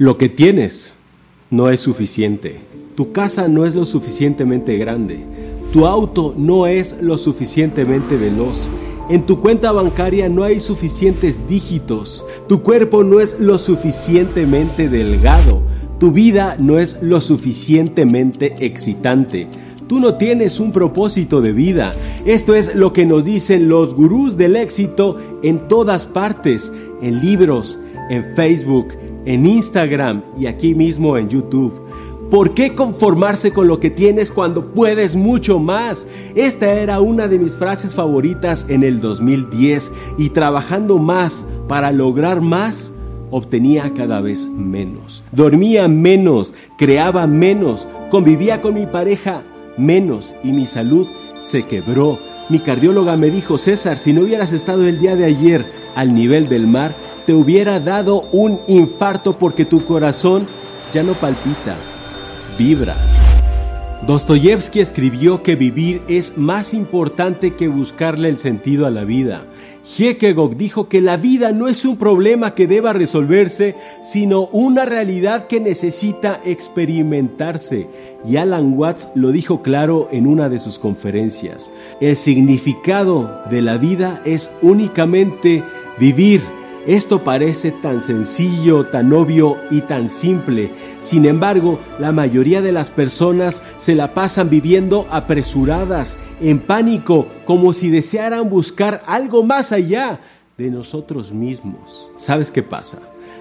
Lo que tienes no es suficiente. Tu casa no es lo suficientemente grande. Tu auto no es lo suficientemente veloz. En tu cuenta bancaria no hay suficientes dígitos. Tu cuerpo no es lo suficientemente delgado. Tu vida no es lo suficientemente excitante. Tú no tienes un propósito de vida. Esto es lo que nos dicen los gurús del éxito en todas partes, en libros, en Facebook, en Instagram y aquí mismo en YouTube. ¿Por qué conformarse con lo que tienes cuando puedes mucho más? Esta era una de mis frases favoritas en el 2010 y trabajando más para lograr más, obtenía cada vez menos. Dormía menos, creaba menos, convivía con mi pareja menos y mi salud se quebró. Mi cardióloga me dijo, César, si no hubieras estado el día de ayer al nivel del mar, te hubiera dado un infarto porque tu corazón ya no palpita, vibra. Dostoyevsky escribió que vivir es más importante que buscarle el sentido a la vida. Kierkegaard dijo que la vida no es un problema que deba resolverse, sino una realidad que necesita experimentarse. Y Alan Watts lo dijo claro en una de sus conferencias. El significado de la vida es únicamente vivir esto parece tan sencillo, tan obvio y tan simple. Sin embargo, la mayoría de las personas se la pasan viviendo apresuradas, en pánico, como si desearan buscar algo más allá de nosotros mismos. ¿Sabes qué pasa?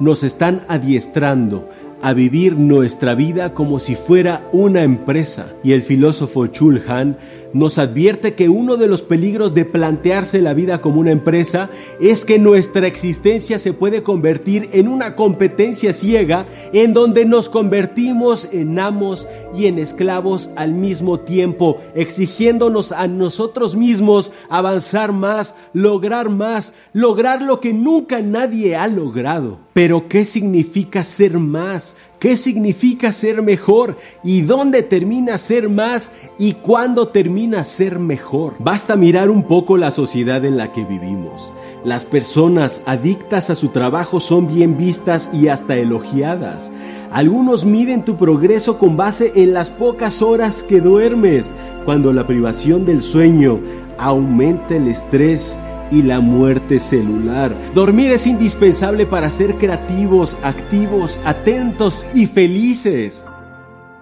Nos están adiestrando a vivir nuestra vida como si fuera una empresa. Y el filósofo Chulhan nos advierte que uno de los peligros de plantearse la vida como una empresa es que nuestra existencia se puede convertir en una competencia ciega en donde nos convertimos en amos y en esclavos al mismo tiempo, exigiéndonos a nosotros mismos avanzar más, lograr más, lograr lo que nunca nadie ha logrado. Pero ¿qué significa ser más? ¿Qué significa ser mejor? ¿Y dónde termina ser más? ¿Y cuándo termina ser mejor? Basta mirar un poco la sociedad en la que vivimos. Las personas adictas a su trabajo son bien vistas y hasta elogiadas. Algunos miden tu progreso con base en las pocas horas que duermes, cuando la privación del sueño aumenta el estrés y la muerte celular. Dormir es indispensable para ser creativos, activos, atentos y felices.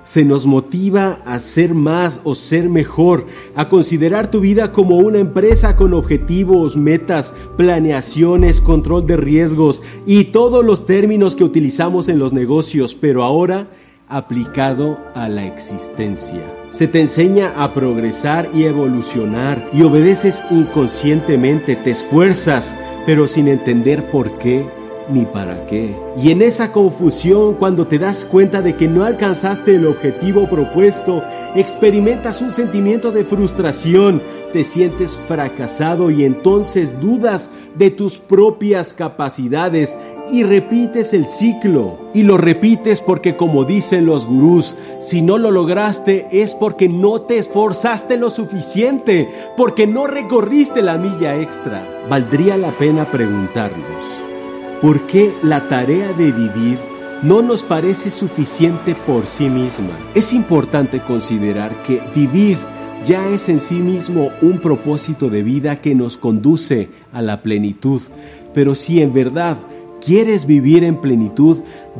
Se nos motiva a ser más o ser mejor, a considerar tu vida como una empresa con objetivos, metas, planeaciones, control de riesgos y todos los términos que utilizamos en los negocios, pero ahora aplicado a la existencia. Se te enseña a progresar y evolucionar y obedeces inconscientemente, te esfuerzas, pero sin entender por qué ni para qué. Y en esa confusión, cuando te das cuenta de que no alcanzaste el objetivo propuesto, experimentas un sentimiento de frustración, te sientes fracasado y entonces dudas de tus propias capacidades y repites el ciclo. Y lo repites porque como dicen los gurús, si no lo lograste es porque no te esforzaste lo suficiente, porque no recorriste la milla extra. Valdría la pena preguntarnos, ¿por qué la tarea de vivir no nos parece suficiente por sí misma? Es importante considerar que vivir ya es en sí mismo un propósito de vida que nos conduce a la plenitud. Pero si en verdad quieres vivir en plenitud,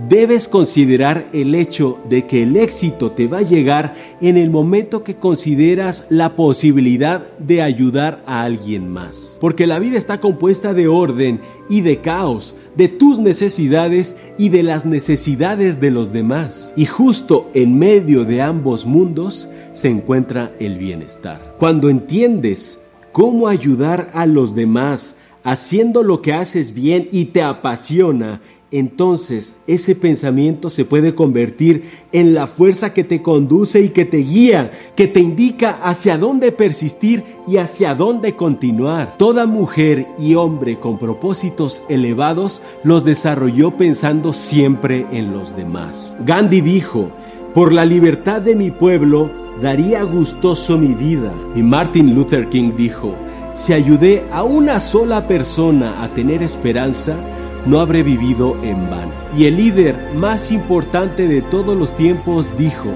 debes considerar el hecho de que el éxito te va a llegar en el momento que consideras la posibilidad de ayudar a alguien más. Porque la vida está compuesta de orden y de caos, de tus necesidades y de las necesidades de los demás. Y justo en medio de ambos mundos se encuentra el bienestar. Cuando entiendes cómo ayudar a los demás, haciendo lo que haces bien y te apasiona, entonces ese pensamiento se puede convertir en la fuerza que te conduce y que te guía, que te indica hacia dónde persistir y hacia dónde continuar. Toda mujer y hombre con propósitos elevados los desarrolló pensando siempre en los demás. Gandhi dijo, por la libertad de mi pueblo, daría gustoso mi vida. Y Martin Luther King dijo, si ayudé a una sola persona a tener esperanza, no habré vivido en vano. Y el líder más importante de todos los tiempos dijo,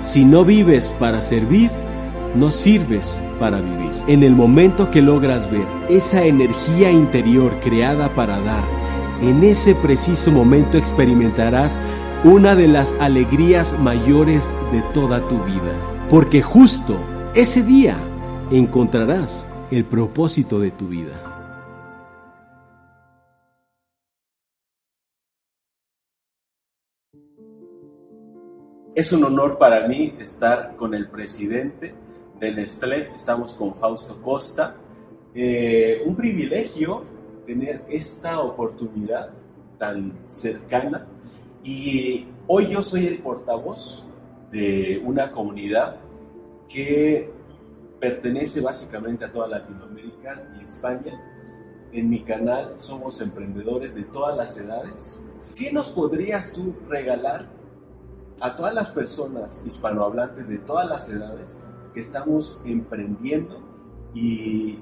si no vives para servir, no sirves para vivir. En el momento que logras ver esa energía interior creada para dar, en ese preciso momento experimentarás una de las alegrías mayores de toda tu vida. Porque justo ese día encontrarás el propósito de tu vida. Es un honor para mí estar con el presidente de Nestlé, estamos con Fausto Costa. Eh, un privilegio tener esta oportunidad tan cercana y hoy yo soy el portavoz de una comunidad que pertenece básicamente a toda Latinoamérica y España. En mi canal somos emprendedores de todas las edades. ¿Qué nos podrías tú regalar a todas las personas hispanohablantes de todas las edades que estamos emprendiendo y,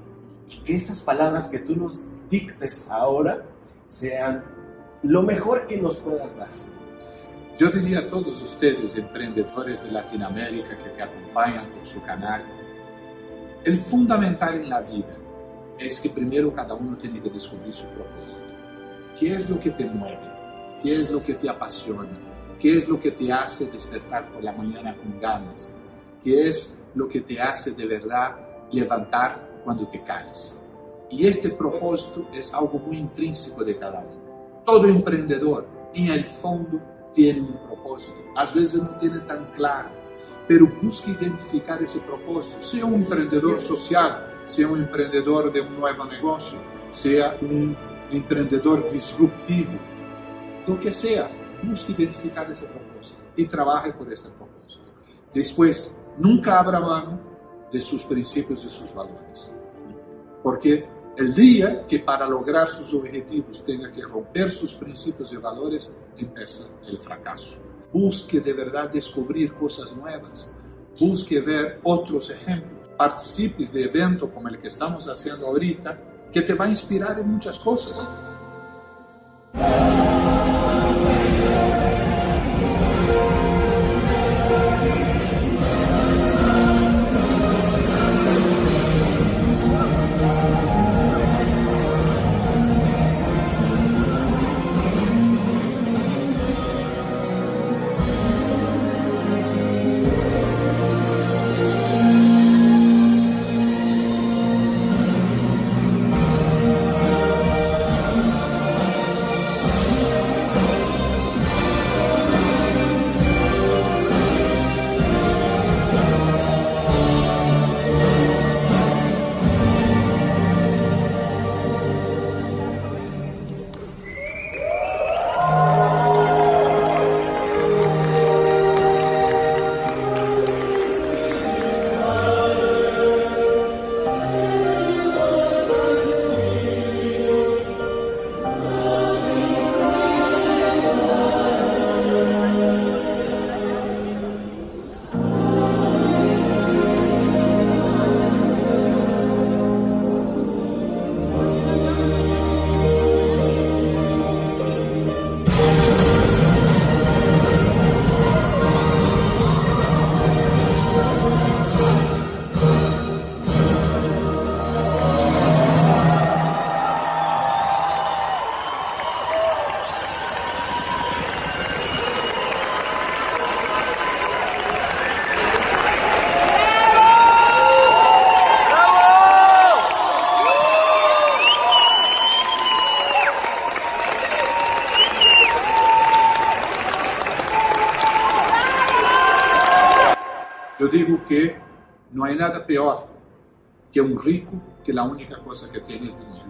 que esas palabras que tú nos dictes ahora sean lo mejor que nos puedas dar. Yo diría a todos ustedes, emprendedores de Latinoamérica que te acompañan por su canal, el fundamental en la vida es que primero cada uno tiene que descubrir su propósito. ¿Qué es lo que te mueve? ¿Qué es lo que te apasiona? ¿Qué es lo que te hace despertar por la mañana con ganas? ¿Qué es lo que te hace de verdad levantar cuando te caes? Y este propósito es algo muy intrínseco de cada uno. Todo emprendedor, en el fondo, tiene un propósito. A veces no tiene tan claro, pero busca identificar ese propósito. Sea un emprendedor social, sea un emprendedor de un nuevo negocio, sea un emprendedor disruptivo, lo que sea, busque identificar ese propósito y trabaje por este propósito. Después, nunca abra mano de sus principios y sus valores. Porque el día que para lograr sus objetivos tenga que romper sus principios y valores, empieza el fracaso. Busque de verdad descubrir cosas nuevas. Busque ver otros ejemplos. Participes de eventos como el que estamos haciendo ahorita, que te va a inspirar en muchas cosas. Yo digo que no hay nada peor que un rico que la única cosa que tiene es dinero.